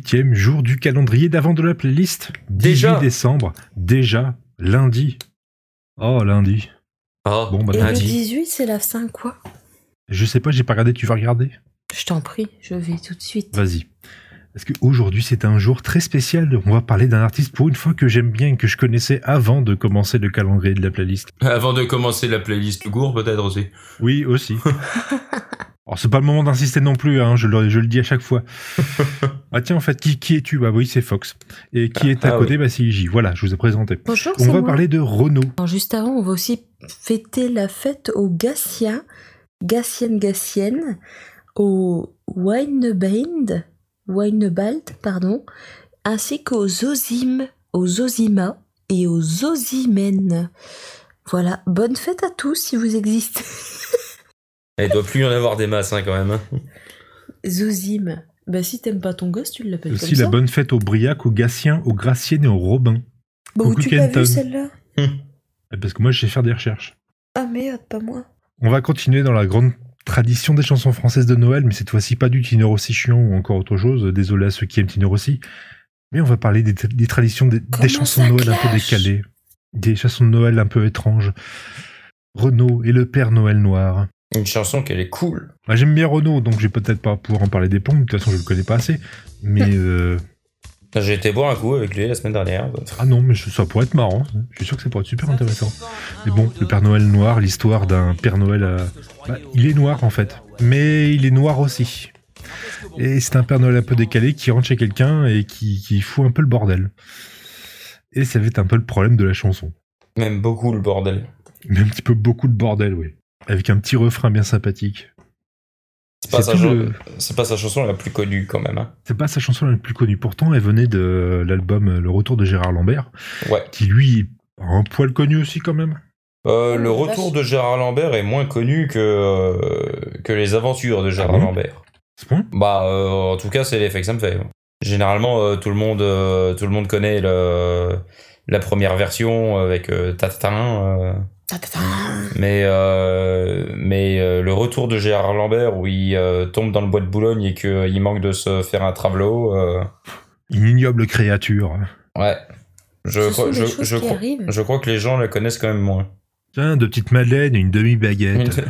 18e jour du calendrier d'avant de la playlist. 18 Déjà décembre, déjà, lundi. Oh, lundi. Oh, Bon, bah, Et lundi. le 18, c'est la 5 quoi? Je sais pas, j'ai pas regardé, tu vas regarder? Je t'en prie, je vais tout de suite. Vas-y. Parce qu'aujourd'hui, c'est un jour très spécial. On va parler d'un artiste pour une fois que j'aime bien et que je connaissais avant de commencer le calendrier de la playlist. Avant de commencer la playlist court, peut-être aussi. Oui, aussi. Alors, c'est pas le moment d'insister non plus, hein, je, le, je le dis à chaque fois. ah tiens, en fait, qui, qui es-tu? Bah oui, c'est Fox. Et qui est à Ah, côté? Bah c'est Iji. Voilà, je vous ai présenté. Bonjour, On va moi. parler de Renault. Alors, juste avant, on va aussi fêter la fête aux Gassiens, Gassiennes, Gassiennes, au Weineband, Weinebald, pardon, ainsi qu'aux Zozim, aux Zozima et aux Zozimènes. Voilà, bonne fête à tous si vous existez. Il doit plus y en avoir des masses, hein, quand même. hein. Zozim. Bah si t'aimes pas ton gosse, tu l'appelles comme Aussi la bonne fête aux Briac, aux Gatien, aux Graciennes et aux Robin. Bah, où tu l'as vu celle-là? Eh, Parce que moi, je sais faire des recherches. Ah merde, pas moi. On va continuer dans la grande tradition des chansons françaises de Noël, mais cette fois-ci pas du Tino Rossi chiant ou encore autre chose. Désolé à ceux qui aiment Tino Rossi. Mais on va parler des, des traditions, des, des chansons de Noël un peu décalées. Des chansons de Noël un peu étranges. Renaud et le Père Noël Noir. Une chanson qu'elle est cool. Moi, J'aime bien Renaud, donc je vais peut-être pas pouvoir en parler des plombs. De toute façon, je le connais pas assez. Mais euh, J'ai été boire un coup avec lui la semaine dernière. ah non, mais ça pourrait être marrant. Je suis sûr que ça pourrait être super intéressant. Mais bon, le Père Noël noir, l'histoire d'un Père Noël, euh, bah, il est noir en fait, mais il est noir aussi. Et c'est un Père Noël un peu décalé qui rentre chez quelqu'un et qui, qui fout un peu le bordel. Et ça va être un peu le problème de la chanson. Même beaucoup le bordel. Mais un petit peu beaucoup de bordel, oui. Avec un petit refrain bien sympathique. C'est pas, sa le- pas chanson la plus connue quand même. hein. C'est pas sa chanson la plus connue. Pourtant, elle venait de l'album Le Retour de Gérard Lambert, Ouais. qui lui, a un poil connu aussi quand même. Euh, Oh, le retour de Gérard Lambert est moins connu que, euh, que les aventures de Gérard Ah bon Lambert. C'est bon? Bah, euh, en tout cas, c'est l'effet que ça me fait. Généralement, euh, tout, le monde, euh, tout le monde connaît le, la première version avec euh, euh, mais, euh, mais euh, le retour de Gérard Lambert où il euh, tombe dans le bois de Boulogne et qu'il manque de se faire un travelot, euh, Une ignoble créature. ouais. Je, Ce crois, sont je, je qui crois, arrivent. je crois que les gens le connaissent quand même moins. Tiens, deux petites madeleines et une demi-baguette.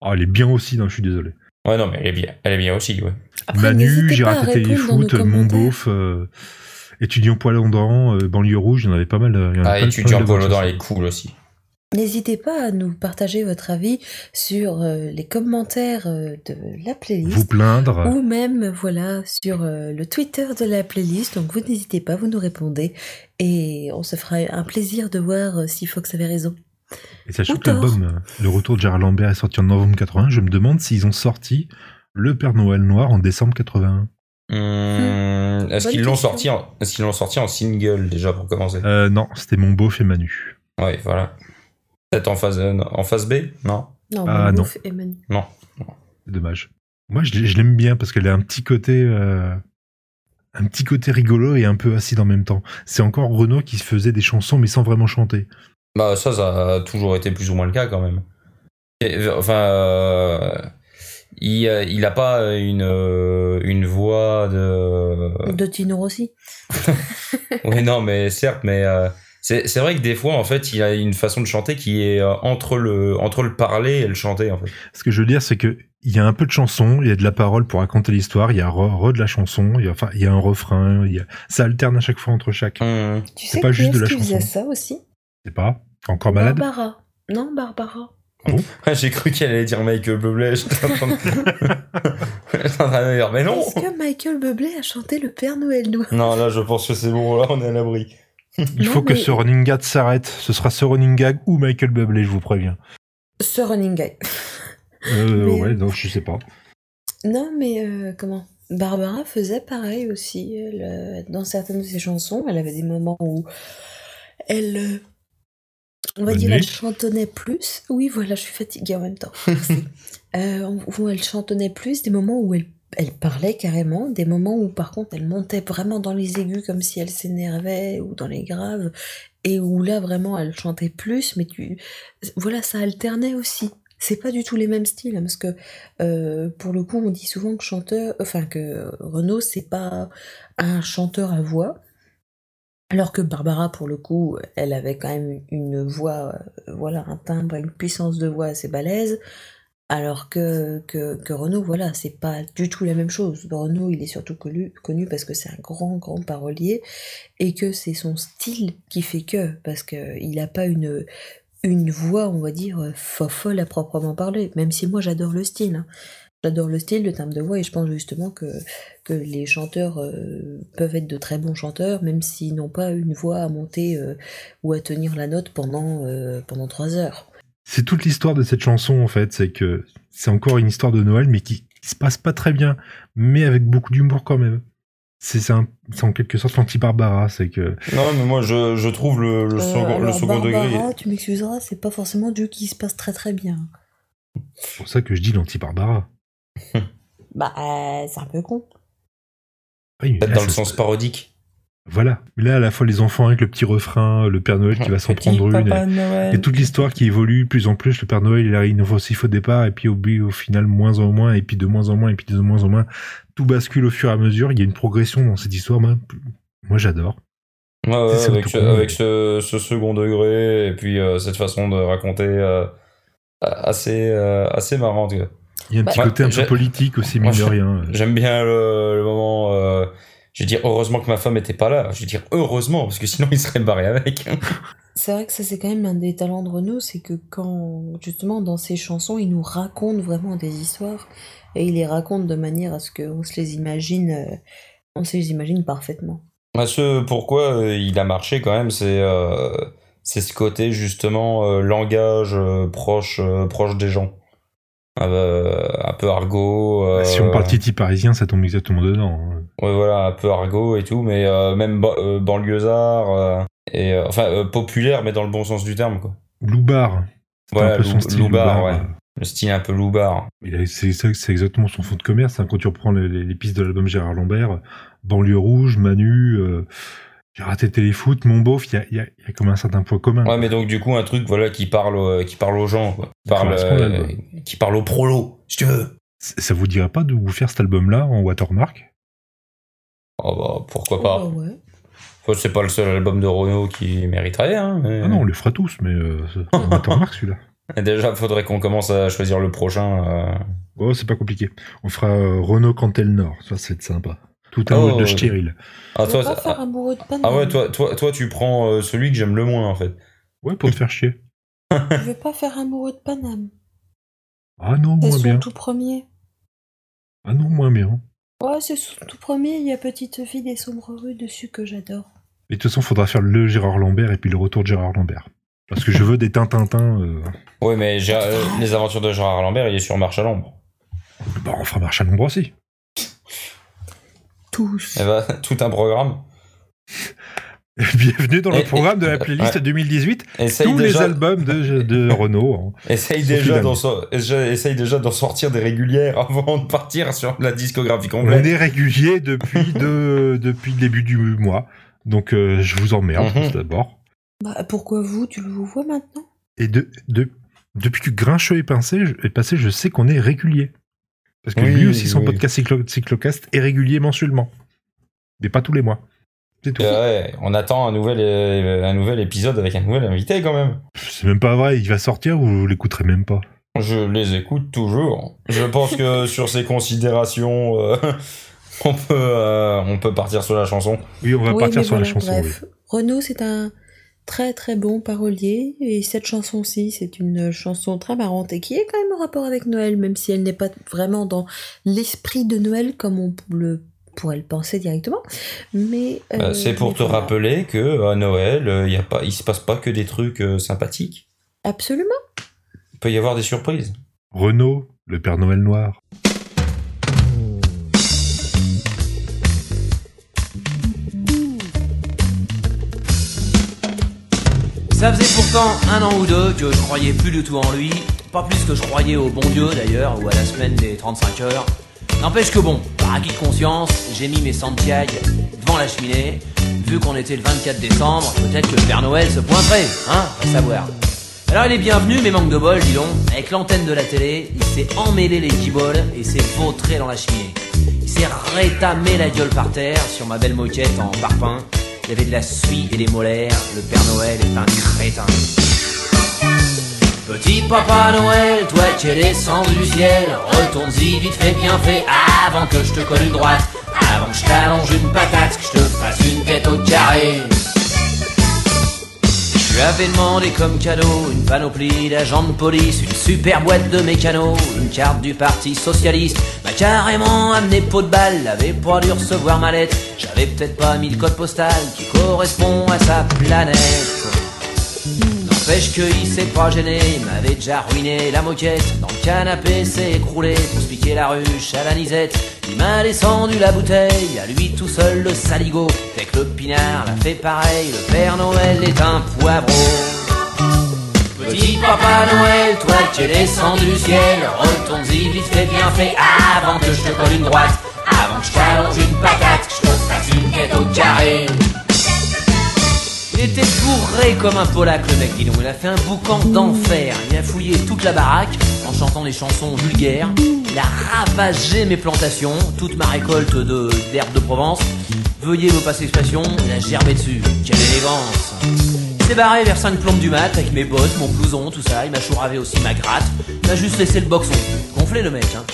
Oh, elle est bien aussi, non, je suis désolé. ouais, non, mais elle est bien, elle est bien aussi, ouais. Après, Manu, nos téléfoot, mon beauf, euh, étudiant poil dent, euh, banlieue rouge, il y en avait pas mal. euh, il y en Ah, étudiant bonnes dans les cool aussi. N'hésitez pas à nous partager votre avis sur euh, les commentaires euh, de la playlist. Vous plaindre. Ou même, voilà, sur euh, le Twitter de la playlist. Donc, vous n'hésitez pas, vous nous répondez. Et on se fera un plaisir de voir euh, si Fox avait raison. Et sachant que l'album Le Retour de Gérard Lambert est sorti en novembre 81, je me demande s'ils ont sorti Le Père Noël Noir en décembre 81. Hum, est-ce qu'ils l'ont sorti en, est-ce qu'ils l'ont sorti en single déjà pour commencer? Euh, non, c'était mon beauf et Manu. Ouais, voilà. Peut-être en phase euh, en phase B Non? Non, Ah, mon non. beauf et Manu. C'est dommage. Moi, je, l'ai- je l'aime bien parce qu'elle a un petit côté. euh, un petit côté rigolo et un peu acide en même temps. C'est encore Renaud qui faisait des chansons mais sans vraiment chanter. Bah ça, ça a toujours été plus ou moins le cas quand même. Et, enfin, euh, il, euh, il a pas une euh, une voix de. De Tino Rossi. Oui, non, mais certes, mais euh, c'est c'est vrai que des fois, en fait, il a une façon de chanter qui est euh, entre le entre le parler et le chanter, en fait. Ce que je veux dire, c'est que il y a un peu de chanson, il y a de la parole pour raconter l'histoire, il y a re, re de la chanson, il y a, enfin, il y a un refrain, il y a, ça alterne à chaque fois entre chaque. Hum. Tu C'est sais pas qui juste de la qui faisait chanson. ça aussi? Je sais pas. Encore malade? Barbara. Non, Barbara. Ouais, J'ai cru qu'elle allait dire Michael Bublé. J'étais en train de... Dire, mais non Est-ce que Michael Bublé a chanté le Père Noël Noir Non, là, je pense que c'est bon, là, on est à l'abri. Il Non, faut que ce running gag s'arrête. Ce sera ce running gag ou Michael Bublé, je vous préviens. Ce running guy. Euh, Mais- ouais, donc je sais pas. Non, mais euh, comment? Barbara faisait pareil aussi. Elle, euh, dans certaines de ses chansons, elle avait des moments où elle, euh, on va Bonne dire, nuit. elle chantonnait plus. Oui, voilà, je suis fatiguée en même temps. Merci. Euh, où elle chantonnait plus, des moments où elle, elle parlait carrément, des moments où par contre elle montait vraiment dans les aigus comme si elle s'énervait ou dans les graves, et où là vraiment elle chantait plus, mais tu, voilà, ça alternait aussi. c'est pas du tout les mêmes styles, hein, parce que euh, pour le coup, on dit souvent que chanteur, enfin que Renaud, c'est pas un chanteur à voix, alors que Barbara, pour le coup, elle avait quand même une voix, euh, voilà, un timbre, une puissance de voix assez balèze. Alors que, que, Renaud, voilà, c'est pas du tout la même chose. Renaud, il est surtout connu, parce que c'est un grand, grand parolier et que c'est son style qui fait que, parce qu'il n'a pas une, une voix, on va dire, folle à proprement parler, même si moi j'adore le style. Hein. J'adore le style, le timbre de voix, et je pense justement que, que les chanteurs euh, peuvent être de très bons chanteurs, même s'ils n'ont pas une voix à monter euh, ou à tenir la note pendant, euh, pendant trois heures. C'est toute l'histoire de cette chanson, en fait, c'est que c'est encore une histoire de Noël, mais qui, qui se passe pas très bien, mais avec beaucoup d'humour quand même c'est en quelque sorte l'anti-Barbara, c'est que... Non, mais moi, je, je trouve le, le, second, le second Barbara, degré... tu m'excuseras, c'est pas forcément Dieu qui se passe très très bien. C'est pour ça que je dis l'anti-Barbara. bah, euh, c'est un peu con. Oui, Peut-être dans le sens parodique. Voilà. Mais là, à la fois les enfants avec le petit refrain, le Père Noël qui va s'en prendre une, et, et, toute l'histoire qui évolue de plus en plus. Le Père Noël, il a inoffensif au départ, et puis au, au final, moins en moins, et puis de moins en moins, et puis de moins en moins. Tout bascule au fur et à mesure. Il y a une progression dans cette histoire. Moi, moi j'adore. Ouais, ouais, avec, ce, avec ce, ce, second degré, et puis euh, cette façon de raconter euh, assez, euh, assez marrante. Il y a un petit bah, côté un peu politique aussi, mine de rien. J'aime bien le, le moment euh, je vais dire heureusement que ma femme était pas là. Je vais dire heureusement parce que sinon il serait barré avec. c'est vrai que ça c'est quand même un des talents de Renaud, c'est que quand justement dans ses chansons il nous raconte vraiment des histoires et il les raconte de manière à ce qu'on se les imagine, euh, on se les imagine parfaitement. Ce pourquoi euh, il a marché quand même, c'est euh, c'est ce côté justement langage proche proche des gens. Euh, un peu argot. Euh, si on parle Titi parisien, ça tombe exactement dedans. Hein. Ouais, voilà, un peu argot et tout, mais euh, même banlieusard, et enfin populaire, mais dans le bon sens du terme, quoi. Loubar. Ouais, un peu son style Loubar, ouais. Le style un peu loubar. C'est exactement son fond de commerce. Hein, quand tu reprends les, les pistes de l'album Gérard Lambert, Banlieue Rouge, Manu, j'ai raté téléfoot, mon beauf, il y a, y, a, y a, comme un certain point commun. Ouais, mais donc du coup un truc voilà qui parle euh, qui parle aux gens, quoi. Qui parle, euh, qui parle aux prolos, si tu veux. Ça vous dirait pas de vous faire cet album-là en watermark? Oh bah pourquoi pas. Oh, ouais. c'est pas le seul album de Renault qui mériterait. Hein, Ah non, on les fera tous, mais euh, en watermark celui-là. Déjà, faudrait qu'on commence à choisir le prochain. Euh... Oh, c'est pas compliqué. On fera euh, Renault Cantel Nord, ça c'est sympa. Tout un mode de oh. stérile. Ah, toi, pas faire amoureux de Paname. Ah ouais, toi, toi, toi tu prends euh, celui que j'aime le moins en fait. Ouais, pour te faire chier. Je veux pas faire amoureux de Paname. Ah non, moins bien. C'est tout premier. Ah non, moins bien. Ouais, c'est son tout premier, il y a Petite fille des sombres rues dessus que j'adore. Et de toute façon, faudra faire le Gérard Lambert et puis le retour de Gérard Lambert. Parce que je veux des Tintintins. Euh... Oui, mais euh, les aventures de Gérard Lambert, il est sur Marche à l'ombre. Bah, on fera Marche à l'ombre aussi. Tous. Eh ben, tout un programme. Bienvenue dans le programme de la playlist 2018. tous les albums de, de Renault. Hein. Essaye, déjà essaye déjà d'en sortir des régulières avant de partir sur la discographie complète. On est régulier depuis, de, depuis le début du mois. Donc euh, je vous emmerde mhm. d'abord. Bah, pourquoi vous? Tu le vois maintenant? Et de, de, depuis que Grincheux est, pincé, est passé, je sais qu'on est régulier. Parce que lui aussi, son podcast cyclocast est régulier mensuellement. Mais pas tous les mois. C'est tout. Ouais, on attend un nouvel, un nouvel épisode avec un nouvel invité quand même. C'est même pas vrai, il va sortir ou vous l'écouterez même pas? Je les écoute toujours. Je pense que sur ces considérations, euh, on, peut, euh, on peut partir sur la chanson. Oui, on va partir sur la chanson. Bref, Renaud, c'est un très très bon parolier. Et cette chanson-ci c'est une chanson très marrante et qui est quand même en rapport avec Noël même si elle n'est pas vraiment dans l'esprit de Noël comme on le pourrait le penser directement. Mais bah, euh, c'est pour te rappeler que à Noël il euh, y a pas il se passe pas que des trucs euh, sympathiques. Absolument. Il peut y avoir des surprises. Renaud le Père Noël noir Ça faisait pourtant un an ou deux que je croyais plus du tout en lui, pas plus que je croyais au bon Dieu d'ailleurs, ou à la semaine des 35 heures. N'empêche que bon, par acquis de conscience, j'ai mis mes Santiago devant la cheminée. Vu qu'on était le 24 décembre, peut-être que le Père Noël se pointerait, hein, à savoir. Alors il est bienvenu, mais manque de bol, dis donc. Avec l'antenne de la télé, il s'est emmêlé les guiboles et s'est vautré dans la cheminée. Il s'est rétamé la gueule par terre sur ma belle moquette en parpaing. Il y avait de la suie et des molaires. Le Père Noël est un crétin. Petit Papa Noël, toi qui es descendu du ciel, retourne-y vite fait bien fait avant que je te colle une droite, avant que je t'allonge une patate, que je te fasse une tête au carré. Je lui avais demandé comme cadeau une panoplie d'agents de police, une super boîte de mécano, une carte du parti socialiste, carrément amené pot de balle, avait pas dû recevoir ma lettre, j'avais peut-être pas mis le code postal qui correspond à sa planète. N'empêche qu'il s'est pas gêné, il m'avait déjà ruiné la moquette. Dans le canapé s'est écroulé pour se la ruche à la nisette. Il m'a descendu la bouteille, à lui tout seul le saligo. Fait que le pinard l'a fait pareil, le Père Noël est un poivreau. Petit Papa Noël, toi qui es descendu du ciel, retourne-y vite fait bien fait avant que je te colle une droite, avant que je t'allonge une patate, que je te fasse une tête au carré. Il était bourré comme un polac le mec, donc. Il a fait un boucan d'enfer. Il a fouillé toute la baraque en chantant des chansons vulgaires. Il a ravagé mes plantations, toute ma récolte de de Provence. Veuillez me passer l'expression, il a germé dessus. Quelle élégance s'est barré vers 5 plombes du mat avec mes bottes, mon blouson, tout ça. Il m'a chouravé aussi ma gratte. Il a juste laissé le boxon. Gonflé le mec, hein.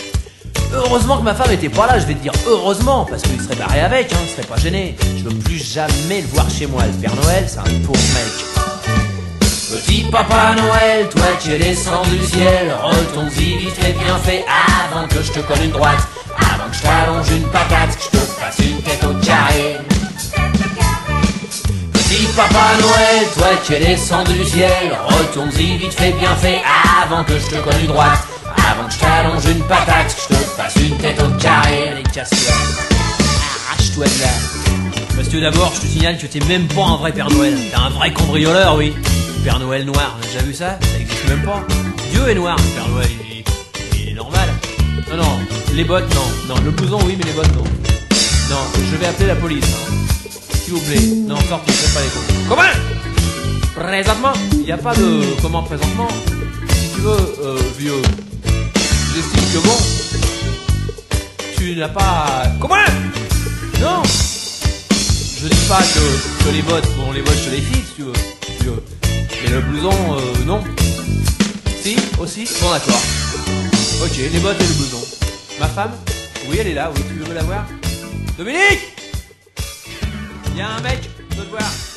Heureusement que ma femme était pas là, je vais te dire heureusement, parce qu'il serait barré avec, hein, il serait pas gêné. Je veux plus jamais le voir chez moi, le Père Noël, c'est un pauvre mec. Petit Papa Noël, toi qui es descendu du ciel, retourne-y vite fait bien fait avant que je te colle une droite, avant que je t'allonge une patate, que je te fasse une tête au carré. Papa Noël, toi qui es descendu du ciel, retourne-y vite fait bien fait avant que je te colle une droite, avant que je t'allonge une patate, je te fasse une tête au carré. Allez, casse-toi. Arrache-toi de là. Que d'abord, je te signale que t'es même pas un vrai Père Noël. T'es un vrai cambrioleur, oui. Père Noël noir, t'as déjà vu ça? Ça existe même pas. Dieu est noir, Père Noël, il est, il est normal. Non, non, les bottes, non. Non, le blouson, oui, mais les bottes, non. Non, je vais appeler la police. S'il vous plaît. Non, sortez, pas les cons. Comment Présentement Il n'y a pas de comment présentement. Si tu veux, euh, vieux, j'estime que bon, tu n'as pas... Comment Non Je dis pas que, que les bottes, bon les bottes je les fixe, tu veux, si tu veux. Mais le blouson, euh, non. Si, aussi Bon d'accord. Ok, les bottes et le blouson. Ma femme? Oui, elle est là, oui, tu veux la voir Dominique Il y a un mec, je te voir.